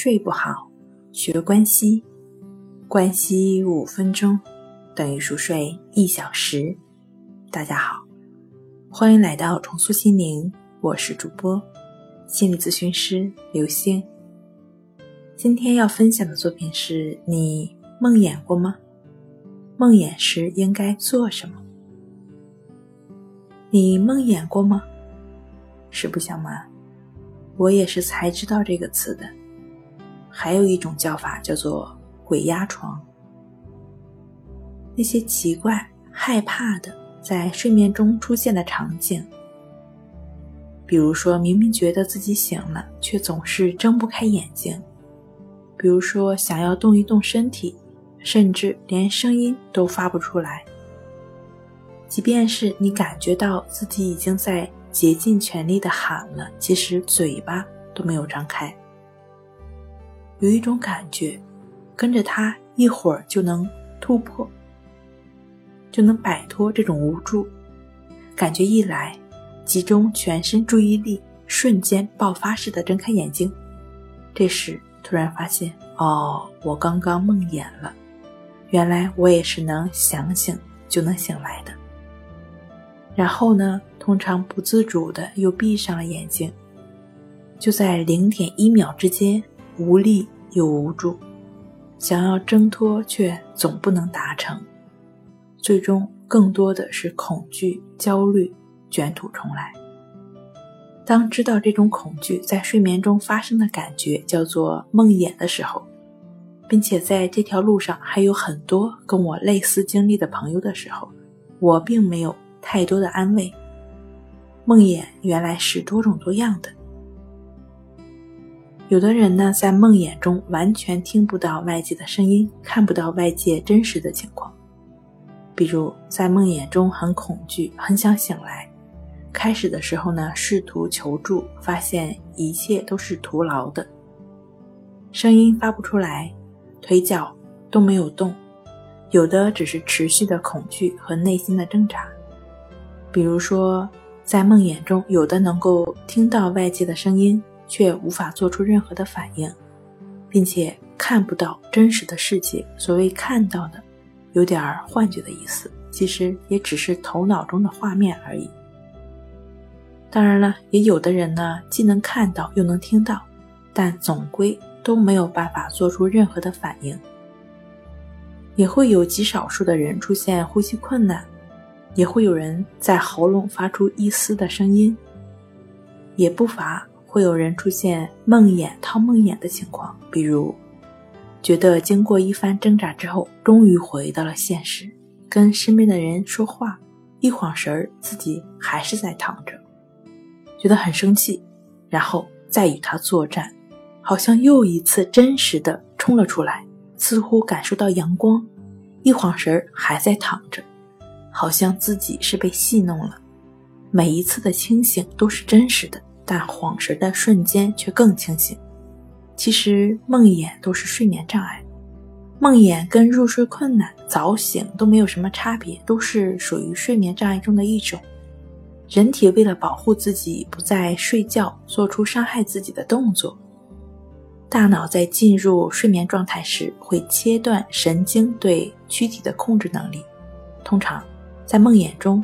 睡不好，学关西，关西五分钟等于熟睡一小时。大家好，欢迎来到重塑心灵，我是主播心理咨询师刘星。今天要分享的作品是你梦魇过吗？梦魇时应该做什么？你梦魇过吗？实不相瞒。我也是才知道这个词的，还有一种叫法叫做“鬼压床”。那些奇怪、害怕的在睡眠中出现的场景，比如说明明觉得自己醒了，却总是睁不开眼睛；比如说想要动一动身体，甚至连声音都发不出来；即便是你感觉到自己已经在。竭尽全力的喊了，其实嘴巴都没有张开。有一种感觉，跟着他一会儿就能突破，就能摆脱这种无助感觉。一来，集中全身注意力，瞬间爆发式的睁开眼睛。这时突然发现，哦，我刚刚梦魇了。原来我也是能想醒就能醒来的。然后呢？通常不自主的又闭上了眼睛，就在零点一秒之间，无力又无助，想要挣脱却总不能达成，最终更多的是恐惧、焦虑卷土重来。当知道这种恐惧在睡眠中发生的感觉叫做梦魇的时候，并且在这条路上还有很多跟我类似经历的朋友的时候，我并没有太多的安慰。梦魇原来是多种多样的。有的人呢，在梦魇中完全听不到外界的声音，看不到外界真实的情况。比如在梦魇中很恐惧，很想醒来。开始的时候呢，试图求助，发现一切都是徒劳的，声音发不出来，腿脚都没有动，有的只是持续的恐惧和内心的挣扎。比如说。在梦魇中，有的能够听到外界的声音，却无法做出任何的反应，并且看不到真实的世界。所谓看到的，有点儿幻觉的意思，其实也只是头脑中的画面而已。当然了，也有的人呢，既能看到又能听到，但总归都没有办法做出任何的反应。也会有极少数的人出现呼吸困难。也会有人在喉咙发出一丝的声音，也不乏会有人出现梦魇套梦魇的情况，比如觉得经过一番挣扎之后，终于回到了现实，跟身边的人说话，一晃神儿自己还是在躺着，觉得很生气，然后再与他作战，好像又一次真实的冲了出来，似乎感受到阳光，一晃神儿还在躺着。好像自己是被戏弄了，每一次的清醒都是真实的，但恍神的瞬间却更清醒。其实梦魇都是睡眠障碍，梦魇跟入睡困难、早醒都没有什么差别，都是属于睡眠障碍中的一种。人体为了保护自己不在睡觉做出伤害自己的动作，大脑在进入睡眠状态时会切断神经对躯体的控制能力，通常。在梦魇中，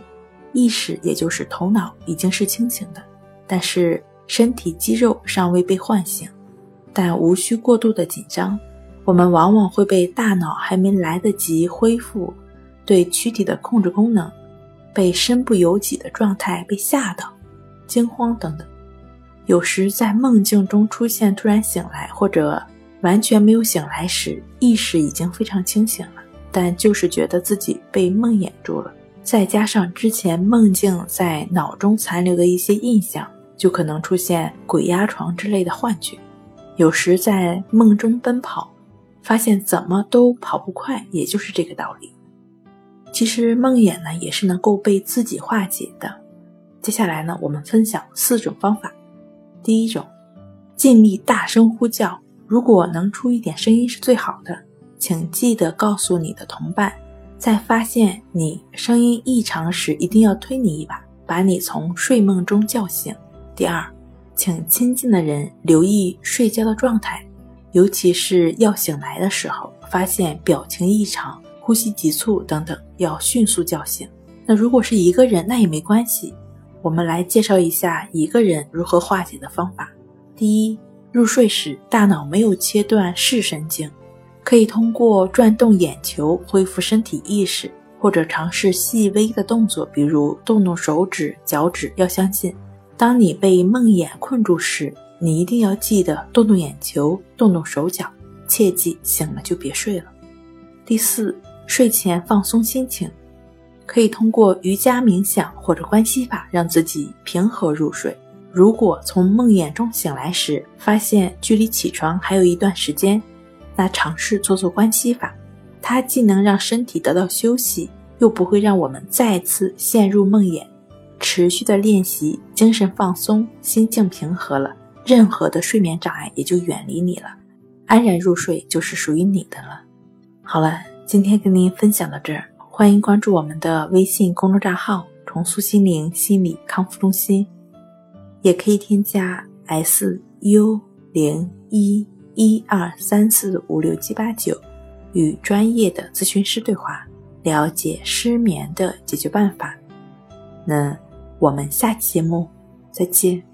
意识也就是头脑已经是清醒的，但是身体肌肉尚未被唤醒。但无需过度的紧张，我们往往会被大脑还没来得及恢复对躯体的控制功能，被身不由己的状态被吓到、惊慌等等。有时在梦境中出现突然醒来，或者完全没有醒来时，意识已经非常清醒了，但就是觉得自己被梦魇住了。再加上之前梦境在脑中残留的一些印象，就可能出现鬼压床之类的幻觉。有时在梦中奔跑，发现怎么都跑不快，也就是这个道理。其实梦魇呢，也是能够被自己化解的。接下来呢，我们分享四种方法。第一种，尽力大声呼叫，如果能出一点声音是最好的。请记得告诉你的同伴。在发现你声音异常时，一定要推你一把，把你从睡梦中叫醒。第二，请亲近的人留意睡觉的状态，尤其是要醒来的时候，发现表情异常、呼吸急促等等，要迅速叫醒。那如果是一个人，那也没关系。我们来介绍一下一个人如何化解的方法。第一，入睡时大脑没有切断视神经，可以通过转动眼球恢复身体意识，或者尝试细微的动作，比如动动手指、脚趾。要相信，当你被梦魇困住时，你一定要记得动动眼球、动动手脚，切记醒了就别睡了。第四，睡前放松心情。可以通过瑜伽冥想或者关系法让自己平和入睡。如果从梦魇中醒来时发现距离起床还有一段时间，那尝试做做关系法，它既能让身体得到休息，又不会让我们再次陷入梦魇。持续的练习，精神放松，心境平和了，任何的睡眠障碍也就远离你了，安然入睡就是属于你的了。好了，今天跟您分享到这儿。欢迎关注我们的微信公众账号“重塑心灵心理康复中心”，也可以添加 s u 零一一二三四五六七八九，与专业的咨询师对话，了解失眠的解决办法。那我们下期节目再见。